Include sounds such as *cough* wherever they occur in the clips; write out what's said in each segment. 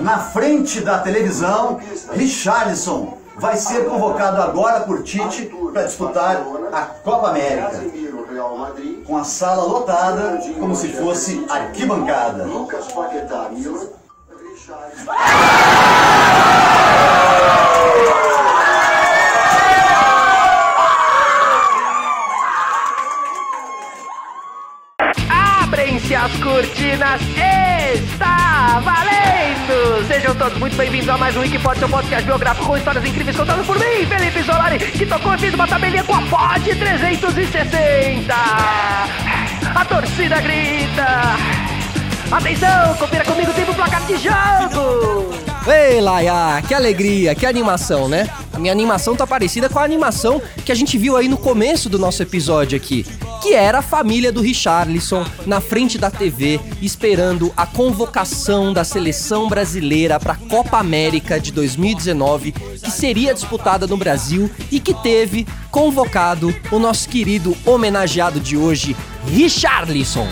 Na frente da televisão, Richarlison vai ser convocado agora por Tite para disputar a Copa América. Com a sala lotada, como se fosse arquibancada. Abrem-se as cortinas, está valendo! Sejam todos muito bem-vindos a mais um Wikipod, seu podcast biográfico com histórias incríveis contadas por mim, Felipe Solari, que tocou e fez uma tabelinha com a Pod 360. A torcida grita. Atenção, confira comigo o tempo placar de jogo. Ei, Laia, que alegria, que animação, né? A minha animação tá parecida com a animação que a gente viu aí no começo do nosso episódio aqui, que era a família do Richarlison na frente da TV esperando a convocação da seleção brasileira para a Copa América de 2019, que seria disputada no Brasil e que teve convocado o nosso querido homenageado de hoje, Richarlison.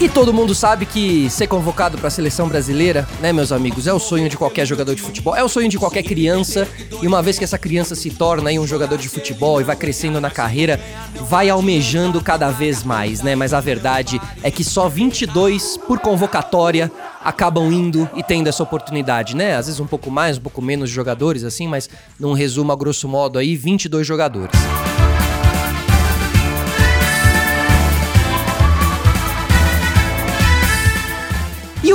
E todo mundo sabe que ser convocado para a seleção brasileira, né, meus amigos, é o sonho de qualquer jogador de futebol, é o sonho de qualquer criança. E uma vez que essa criança se torna um jogador de futebol e vai crescendo na carreira, vai almejando cada vez mais, né? Mas a verdade é que só 22 por convocatória acabam indo e tendo essa oportunidade, né? Às vezes um pouco mais, um pouco menos jogadores assim, mas num resumo a grosso modo aí, 22 jogadores.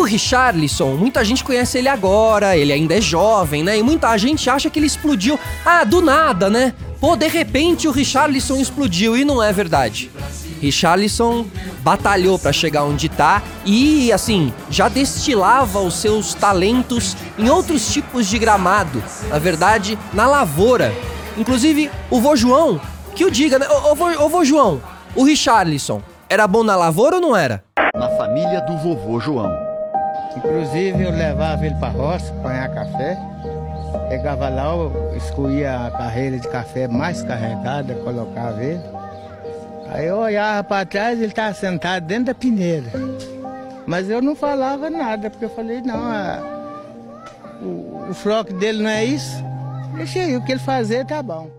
Richarlison, muita gente conhece ele agora, ele ainda é jovem, né? E muita gente acha que ele explodiu, ah, do nada, né? Pô, de repente o Richarlison explodiu e não é verdade. Richarlison batalhou para chegar onde tá e, assim, já destilava os seus talentos em outros tipos de gramado. Na verdade, na lavoura. Inclusive, o vô João, que o diga, né? Ô, vô, ô vô João, o Richarlison era bom na lavoura ou não era? Na família do vovô João. Inclusive eu levava ele para roça, apanhar café. Pegava lá, eu escolhia a carreira de café mais carregada, colocava ele. Aí eu olhava para trás, ele estava sentado dentro da peneira. Mas eu não falava nada, porque eu falei, não, a, o, o floco dele não é isso. Deixa aí, o que ele fazer tá bom.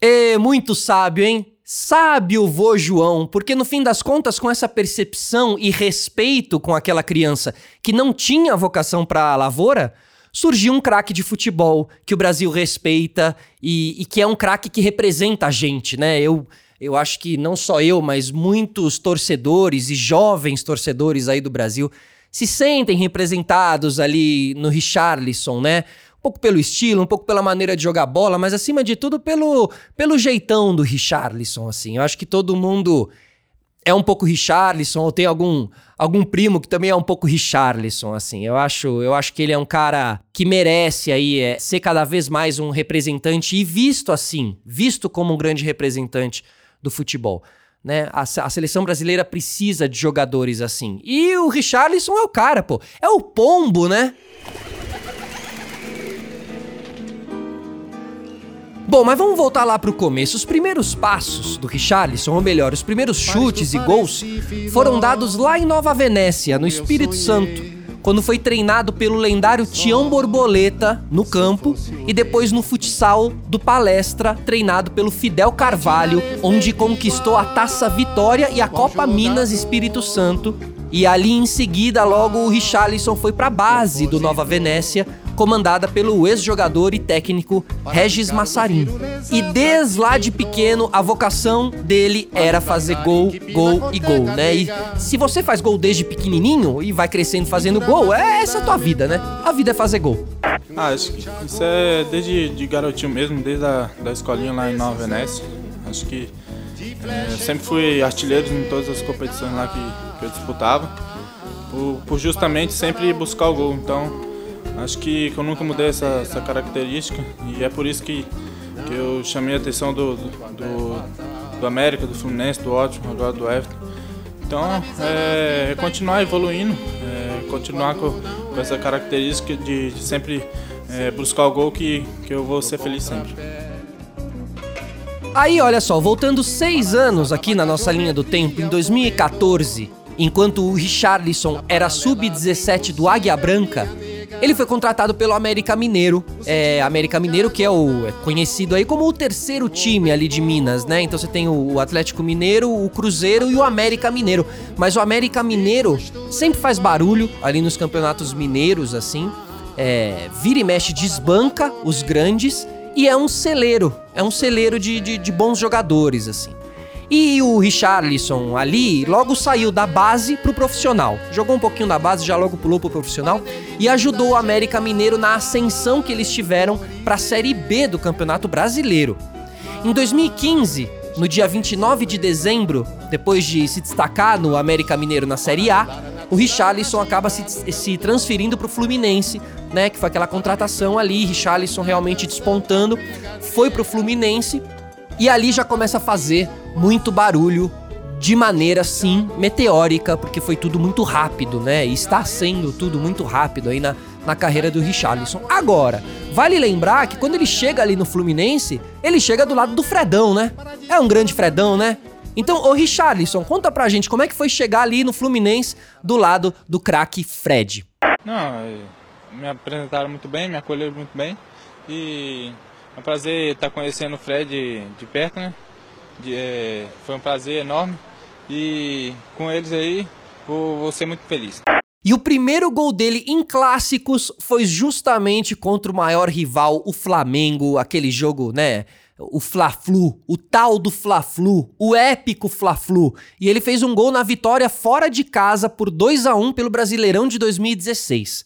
É muito sábio, hein? Sabe o vô João, porque no fim das contas, com essa percepção e respeito com aquela criança que não tinha vocação para a lavoura, surgiu um craque de futebol que o Brasil respeita e, e que é um craque que representa a gente, né? Eu, eu acho que não só eu, mas muitos torcedores e jovens torcedores aí do Brasil se sentem representados ali no Richarlison, né? Pouco pelo estilo, um pouco pela maneira de jogar bola, mas acima de tudo pelo, pelo jeitão do Richarlison, assim. Eu acho que todo mundo é um pouco Richarlison, ou tem algum, algum primo que também é um pouco Richarlison, assim. Eu acho, eu acho que ele é um cara que merece aí é, ser cada vez mais um representante e visto assim, visto como um grande representante do futebol. Né? A, a, seleção brasileira precisa de jogadores assim. E o Richarlison é o cara, pô. É o pombo, né? Bom, mas vamos voltar lá pro começo. Os primeiros passos do Richarlison, ou melhor, os primeiros chutes e gols, foram dados lá em Nova Venécia, no Espírito Santo, quando foi treinado pelo lendário Tião Borboleta no campo e depois no futsal do Palestra, treinado pelo Fidel Carvalho, onde conquistou a Taça Vitória e a Copa Minas Espírito Santo. E ali em seguida, logo o Richarlison foi para a base do Nova Venécia, comandada pelo ex-jogador e técnico Regis Massarin. E desde lá de pequeno, a vocação dele era fazer gol, gol e gol, né? E se você faz gol desde pequenininho e vai crescendo fazendo gol, é essa a tua vida, né? A vida é fazer gol. Ah, acho que isso é desde de garotinho mesmo, desde a da escolinha lá em Nova Venécia. Acho que é, sempre fui artilheiro em todas as competições lá que, que eu disputava, por, por justamente sempre buscar o gol. Então, Acho que, eu nunca mudei essa, essa, característica e é por isso que, que eu chamei a atenção do, do, do América, do Fluminense, do Ótimo, agora do Everton. Então, é, é continuar evoluindo, é, continuar com, com, essa característica de, de sempre é, buscar o gol que, que eu vou ser feliz sempre. Aí, olha só, voltando seis anos aqui na nossa linha do tempo, em 2014, enquanto o Richarlison era sub-17 do Águia Branca, ele foi contratado pelo América Mineiro. É, América Mineiro que é o é conhecido aí como o terceiro time ali de Minas, né? Então você tem o Atlético Mineiro, o Cruzeiro e o América Mineiro. Mas o América Mineiro sempre faz barulho ali nos campeonatos mineiros, assim. É, vira e mexe, desbanca os grandes e é um celeiro. É um celeiro de, de, de bons jogadores, assim. E o Richarlison ali logo saiu da base pro profissional. Jogou um pouquinho na base, já logo pulou pro profissional e ajudou o América Mineiro na ascensão que eles tiveram para a Série B do Campeonato Brasileiro. Em 2015, no dia 29 de dezembro, depois de se destacar no América Mineiro na Série A, o Richarlison acaba se, se transferindo para o Fluminense, né? Que foi aquela contratação ali, Richarlison realmente despontando, foi para o Fluminense e ali já começa a fazer muito barulho de maneira sim meteórica, porque foi tudo muito rápido, né? E está sendo tudo muito rápido aí na, na carreira do Richarlison. Agora, vale lembrar que quando ele chega ali no Fluminense, ele chega do lado do Fredão, né? É um grande Fredão, né? Então, ô Richarlison, conta pra gente como é que foi chegar ali no Fluminense do lado do craque Fred. Não, me apresentaram muito bem, me acolheram muito bem e é um prazer estar conhecendo o Fred de perto, né? De, é, foi um prazer enorme e com eles aí vou, vou ser muito feliz. E o primeiro gol dele em clássicos foi justamente contra o maior rival, o Flamengo, aquele jogo, né? O Fla-Flu, o tal do Fla-Flu, o épico Fla-Flu. E ele fez um gol na vitória fora de casa por 2 a 1 pelo Brasileirão de 2016.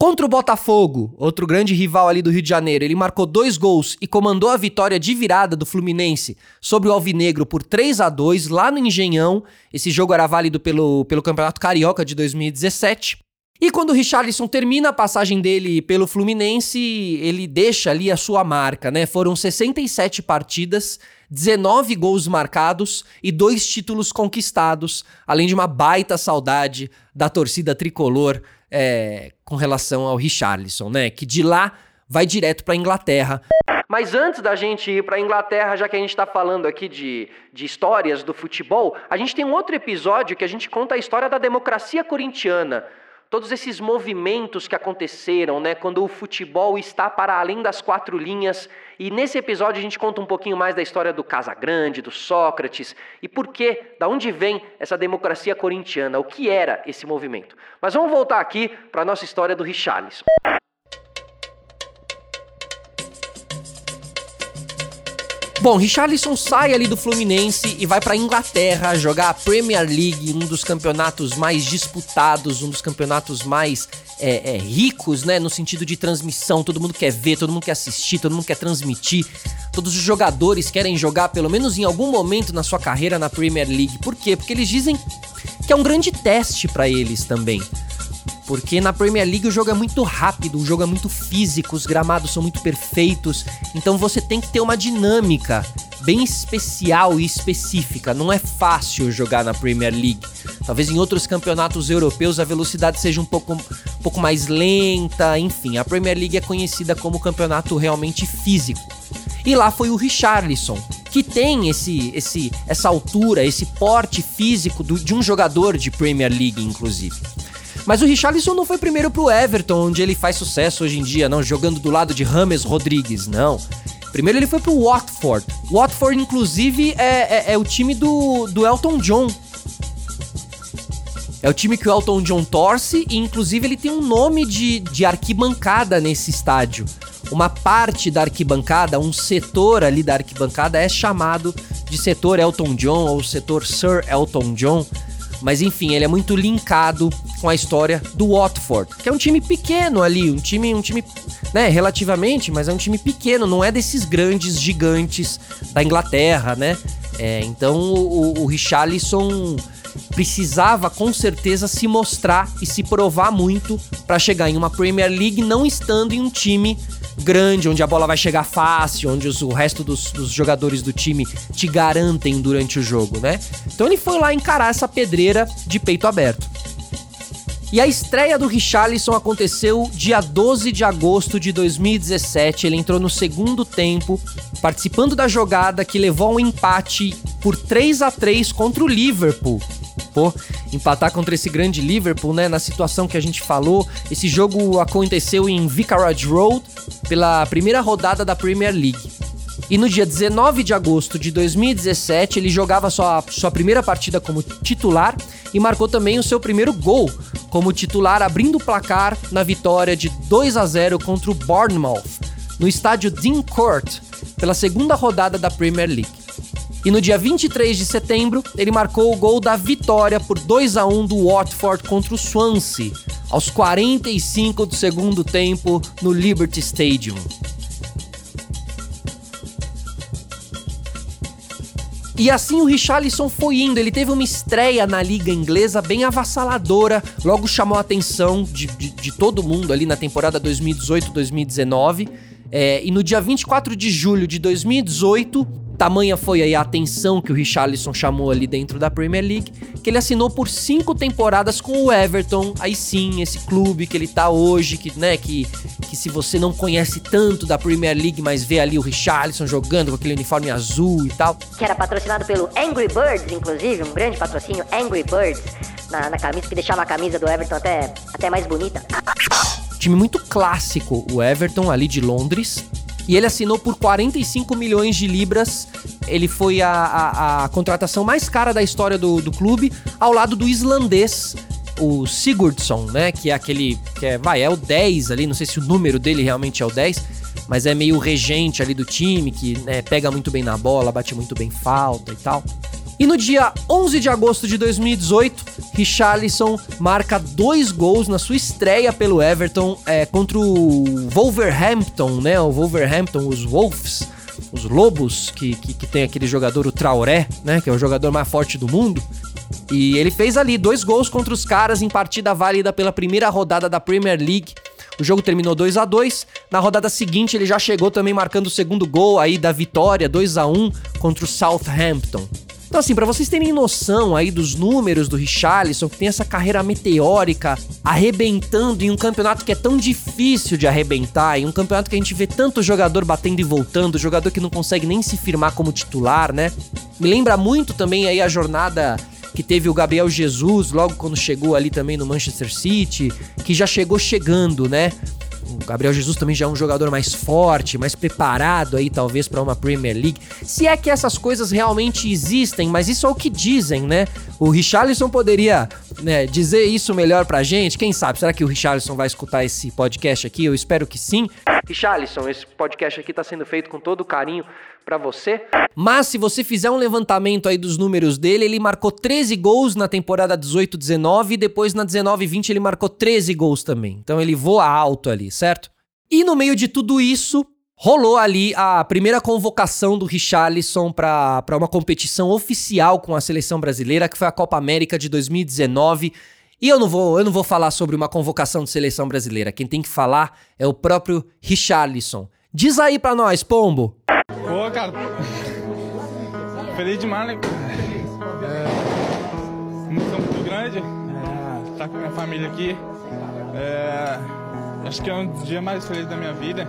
Contra o Botafogo, outro grande rival ali do Rio de Janeiro, ele marcou dois gols e comandou a vitória de virada do Fluminense sobre o Alvinegro por 3 a 2 lá no Engenhão. Esse jogo era válido pelo, pelo Campeonato Carioca de 2017. E quando o Richarlison termina a passagem dele pelo Fluminense, ele deixa ali a sua marca, né? Foram 67 partidas, 19 gols marcados e dois títulos conquistados, além de uma baita saudade da torcida tricolor é, com relação ao Richarlison, né? Que de lá vai direto para Inglaterra. Mas antes da gente ir para a Inglaterra, já que a gente está falando aqui de, de histórias do futebol, a gente tem um outro episódio que a gente conta a história da democracia corintiana todos esses movimentos que aconteceram, né, quando o futebol está para além das quatro linhas. E nesse episódio a gente conta um pouquinho mais da história do Casagrande, do Sócrates e por que, da onde vem essa democracia corintiana, o que era esse movimento. Mas vamos voltar aqui para a nossa história do Richarlison. Bom, Richarlison sai ali do Fluminense e vai para Inglaterra jogar a Premier League, um dos campeonatos mais disputados, um dos campeonatos mais é, é, ricos, né, no sentido de transmissão. Todo mundo quer ver, todo mundo quer assistir, todo mundo quer transmitir. Todos os jogadores querem jogar pelo menos em algum momento na sua carreira na Premier League. Por quê? Porque eles dizem que é um grande teste para eles também. Porque na Premier League o jogo é muito rápido, o jogo é muito físico, os gramados são muito perfeitos, então você tem que ter uma dinâmica bem especial e específica. Não é fácil jogar na Premier League. Talvez em outros campeonatos europeus a velocidade seja um pouco, um pouco mais lenta, enfim. A Premier League é conhecida como campeonato realmente físico. E lá foi o Richarlison, que tem esse, esse, essa altura, esse porte físico do, de um jogador de Premier League, inclusive. Mas o Richarlison não foi primeiro pro Everton, onde ele faz sucesso hoje em dia, não, jogando do lado de Rames Rodrigues, não. Primeiro ele foi pro Watford. Watford, inclusive, é, é, é o time do, do Elton John. É o time que o Elton John torce e, inclusive, ele tem um nome de, de arquibancada nesse estádio. Uma parte da arquibancada, um setor ali da arquibancada é chamado de setor Elton John ou setor Sir Elton John. Mas enfim, ele é muito linkado com a história do Watford, que é um time pequeno ali, um time, um time, né, relativamente, mas é um time pequeno, não é desses grandes gigantes da Inglaterra, né? É, então o, o Richarlison precisava com certeza se mostrar e se provar muito para chegar em uma Premier League, não estando em um time grande, onde a bola vai chegar fácil, onde os, o resto dos, dos, jogadores do time te garantem durante o jogo, né? Então ele foi lá encarar essa pedreira de peito aberto. E a estreia do Richarlison aconteceu dia 12 de agosto de 2017. Ele entrou no segundo tempo, participando da jogada que levou a um empate por 3 a 3 contra o Liverpool. Pô, empatar contra esse grande Liverpool, né? Na situação que a gente falou. Esse jogo aconteceu em Vicarage Road pela primeira rodada da Premier League. E no dia 19 de agosto de 2017, ele jogava sua, sua primeira partida como titular e marcou também o seu primeiro gol como titular, abrindo o placar na vitória de 2 a 0 contra o Bournemouth, no estádio Dean Court, pela segunda rodada da Premier League. E no dia 23 de setembro, ele marcou o gol da vitória por 2 a 1 do Watford contra o Swansea, aos 45 do segundo tempo no Liberty Stadium. E assim o Richarlison foi indo, ele teve uma estreia na liga inglesa bem avassaladora, logo chamou a atenção de, de, de todo mundo ali na temporada 2018-2019. É, e no dia 24 de julho de 2018, Tamanha foi aí a atenção que o Richarlison chamou ali dentro da Premier League, que ele assinou por cinco temporadas com o Everton. Aí sim, esse clube que ele tá hoje, que, né, que, que se você não conhece tanto da Premier League, mas vê ali o Richarlison jogando com aquele uniforme azul e tal. Que era patrocinado pelo Angry Birds, inclusive, um grande patrocínio, Angry Birds, na, na camisa, que deixava a camisa do Everton até, até mais bonita. Time muito clássico, o Everton ali de Londres. E ele assinou por 45 milhões de libras. Ele foi a, a, a contratação mais cara da história do, do clube, ao lado do islandês o Sigurdsson, né? Que é aquele. que é, vai, é o 10 ali, não sei se o número dele realmente é o 10, mas é meio regente ali do time, que né, pega muito bem na bola, bate muito bem falta e tal. E no dia 11 de agosto de 2018, Richarlison marca dois gols na sua estreia pelo Everton é, contra o Wolverhampton, né? O Wolverhampton, os Wolves, os Lobos, que, que, que tem aquele jogador, o Traoré, né? Que é o jogador mais forte do mundo. E ele fez ali dois gols contra os caras em partida válida pela primeira rodada da Premier League. O jogo terminou 2 a 2 Na rodada seguinte, ele já chegou também marcando o segundo gol aí da vitória, 2 a 1 contra o Southampton. Então, assim, para vocês terem noção aí dos números do Richarlison, que tem essa carreira meteórica, arrebentando em um campeonato que é tão difícil de arrebentar, em um campeonato que a gente vê tanto jogador batendo e voltando, jogador que não consegue nem se firmar como titular, né? Me lembra muito também aí a jornada que teve o Gabriel Jesus logo quando chegou ali também no Manchester City, que já chegou chegando, né? O Gabriel Jesus também já é um jogador mais forte, mais preparado aí talvez para uma Premier League. Se é que essas coisas realmente existem, mas isso é o que dizem, né? O Richarlison poderia né, dizer isso melhor pra gente. Quem sabe? Será que o Richarlison vai escutar esse podcast aqui? Eu espero que sim. Richarlison, esse podcast aqui tá sendo feito com todo carinho para você. Mas se você fizer um levantamento aí dos números dele, ele marcou 13 gols na temporada 18-19 e depois na 19-20 ele marcou 13 gols também. Então ele voa alto ali, certo? E no meio de tudo isso, rolou ali a primeira convocação do Richarlison para uma competição oficial com a seleção brasileira, que foi a Copa América de 2019. E eu não vou, eu não vou falar sobre uma convocação de seleção brasileira. Quem tem que falar é o próprio Richarlison. Diz aí pra nós, Pombo. Pô, cara. Feliz demais, né? É, emoção muito grande. É, estar com a minha família aqui. É, acho que é um dos dias mais felizes da minha vida.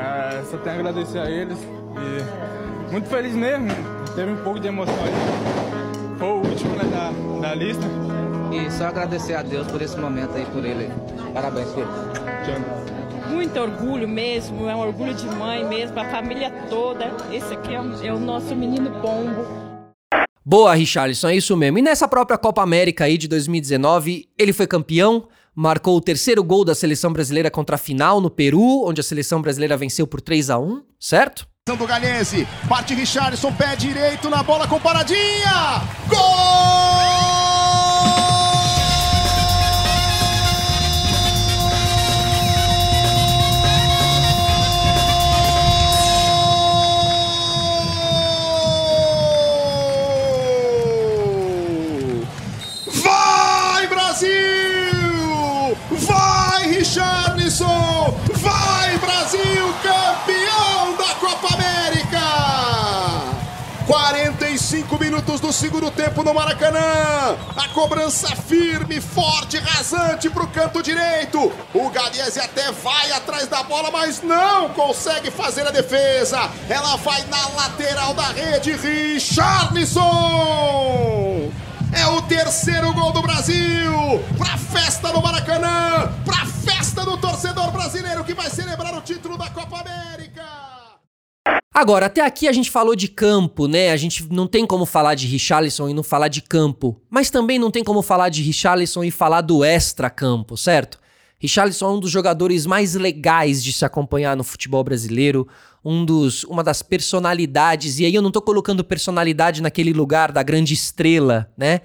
É, só tenho a agradecer a eles. E muito feliz mesmo. Teve um pouco de emoção aí. Foi o último né, da, da lista. E só agradecer a Deus por esse momento aí, por ele. Parabéns, filho. Muito orgulho mesmo, é um orgulho de mãe mesmo, a família toda. Esse aqui é, o- é o nosso menino pombo. Boa, Richarlison, é isso mesmo. E nessa própria Copa América aí de 2019, ele foi campeão, marcou o terceiro gol da seleção brasileira contra a final no Peru, onde a seleção brasileira venceu por 3 a 1 certo? do Galhense. Parte Richardson, pé direito na bola com paradinha. Gol! Minutos do segundo tempo no Maracanã. A cobrança firme, forte, rasante pro canto direito. O Galiese até vai atrás da bola, mas não consegue fazer a defesa. Ela vai na lateral da rede. Richarlison! É o terceiro gol do Brasil. Pra festa no Maracanã. Pra festa do torcedor brasileiro que vai celebrar o título da Copa América. Agora, até aqui a gente falou de campo, né? A gente não tem como falar de Richarlison e não falar de campo. Mas também não tem como falar de Richarlison e falar do extra-campo, certo? Richarlison é um dos jogadores mais legais de se acompanhar no futebol brasileiro, um dos, uma das personalidades, e aí eu não tô colocando personalidade naquele lugar da grande estrela, né?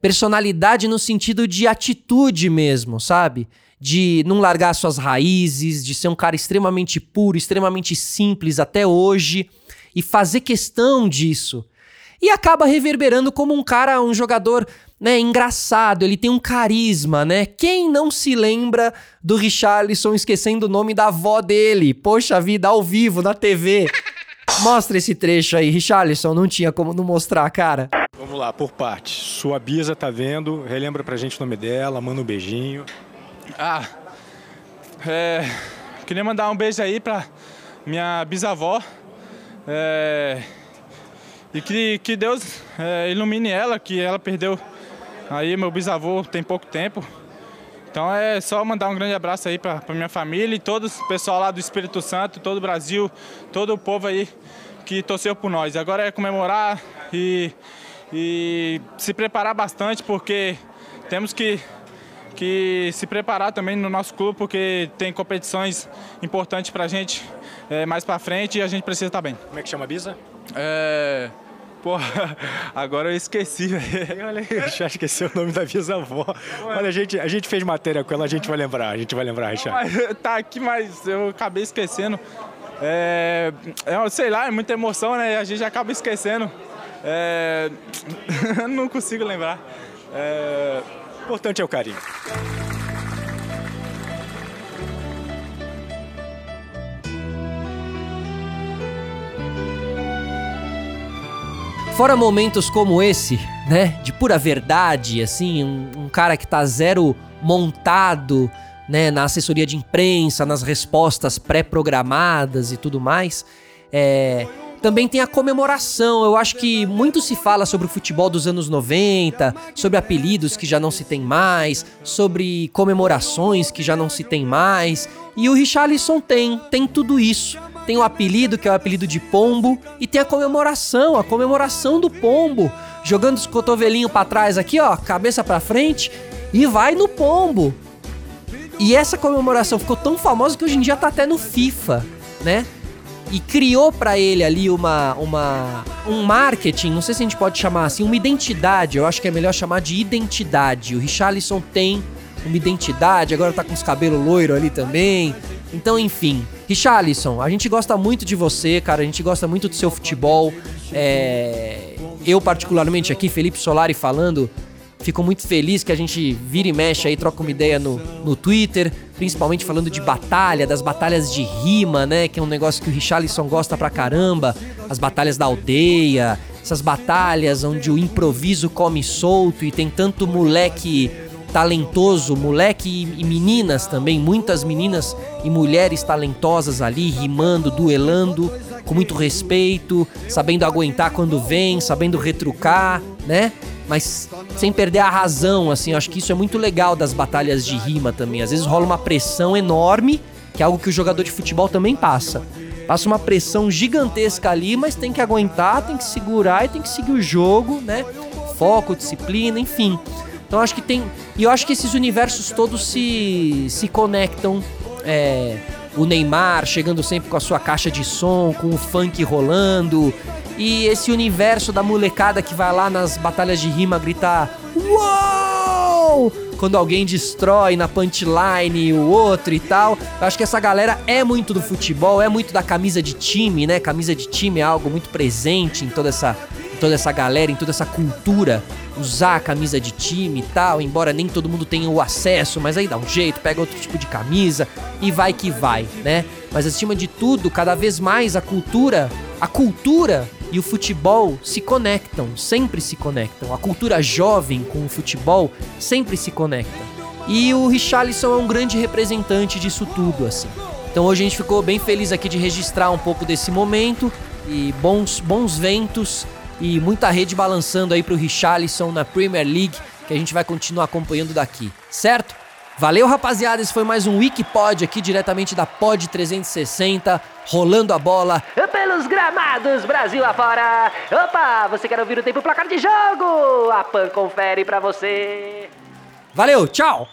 Personalidade no sentido de atitude mesmo, sabe? De não largar suas raízes, de ser um cara extremamente puro, extremamente simples até hoje e fazer questão disso. E acaba reverberando como um cara, um jogador né, engraçado, ele tem um carisma, né? Quem não se lembra do Richarlison esquecendo o nome da avó dele? Poxa vida, ao vivo, na TV. Mostra esse trecho aí, Richarlison, não tinha como não mostrar, cara. Vamos lá, por parte. Sua Bisa tá vendo, relembra pra gente o nome dela, manda um beijinho. Ah, é, queria mandar um beijo aí pra minha bisavó. É, e que, que Deus é, ilumine ela, que ela perdeu Aí meu bisavô tem pouco tempo. Então é só mandar um grande abraço aí para minha família e todo o pessoal lá do Espírito Santo, todo o Brasil, todo o povo aí que torceu por nós. Agora é comemorar e, e se preparar bastante, porque temos que, que se preparar também no nosso clube, porque tem competições importantes para a gente é, mais para frente e a gente precisa estar bem. Como é que chama a Bisa? É... Porra, *laughs* agora eu esqueci, velho. Olha aí, já esqueceu o nome da bisavó. Olha, a gente, a gente fez matéria com ela, a gente vai lembrar, a gente vai lembrar, Richard. *laughs* Tá aqui, mas eu acabei esquecendo. É, é, sei lá, é muita emoção, né? A gente acaba esquecendo. É, *laughs* não consigo lembrar. É, o importante é o carinho. Fora momentos como esse, né, de pura verdade, assim, um, um cara que tá zero montado, né, na assessoria de imprensa, nas respostas pré-programadas e tudo mais, é, também tem a comemoração. Eu acho que muito se fala sobre o futebol dos anos 90, sobre apelidos que já não se tem mais, sobre comemorações que já não se tem mais. E o Richarlison tem, tem tudo isso tem o apelido, que é o apelido de pombo, e tem a comemoração, a comemoração do pombo, jogando os cotovelinhos para trás aqui, ó, cabeça para frente e vai no pombo. E essa comemoração ficou tão famosa que hoje em dia tá até no FIFA, né? E criou para ele ali uma, uma um marketing, não sei se a gente pode chamar assim, uma identidade, eu acho que é melhor chamar de identidade. O Richarlison tem uma identidade, agora tá com os cabelos loiro ali também. Então, enfim, Richarlison, a gente gosta muito de você, cara. A gente gosta muito do seu futebol. É... Eu, particularmente, aqui, Felipe Solari falando, fico muito feliz que a gente vira e mexe aí, troca uma ideia no, no Twitter, principalmente falando de batalha, das batalhas de rima, né? Que é um negócio que o Richarlison gosta pra caramba. As batalhas da aldeia, essas batalhas onde o improviso come solto e tem tanto moleque talentoso, moleque e meninas também, muitas meninas e mulheres talentosas ali, rimando, duelando, com muito respeito, sabendo aguentar quando vem, sabendo retrucar, né? Mas sem perder a razão, assim, acho que isso é muito legal das batalhas de rima também. Às vezes rola uma pressão enorme, que é algo que o jogador de futebol também passa. Passa uma pressão gigantesca ali, mas tem que aguentar, tem que segurar e tem que seguir o jogo, né? Foco, disciplina, enfim. Então acho que tem. E eu acho que esses universos todos se, se conectam. É, o Neymar chegando sempre com a sua caixa de som, com o funk rolando. E esse universo da molecada que vai lá nas batalhas de rima gritar Uou! Quando alguém destrói na punchline o outro e tal. Eu acho que essa galera é muito do futebol, é muito da camisa de time, né? Camisa de time é algo muito presente em toda essa, toda essa galera, em toda essa cultura usar a camisa de time e tal, embora nem todo mundo tenha o acesso, mas aí dá um jeito, pega outro tipo de camisa e vai que vai, né? Mas acima de tudo, cada vez mais a cultura, a cultura e o futebol se conectam, sempre se conectam. A cultura jovem com o futebol sempre se conecta. E o Richarlison é um grande representante disso tudo, assim. Então hoje a gente ficou bem feliz aqui de registrar um pouco desse momento e bons bons ventos e muita rede balançando aí pro Richarlison na Premier League, que a gente vai continuar acompanhando daqui, certo? Valeu, rapaziada. Esse foi mais um Wikipod aqui diretamente da Pod 360, rolando a bola pelos gramados Brasil afora. Opa, você quer ouvir o tempo placar de jogo? A Pan confere pra você. Valeu, tchau.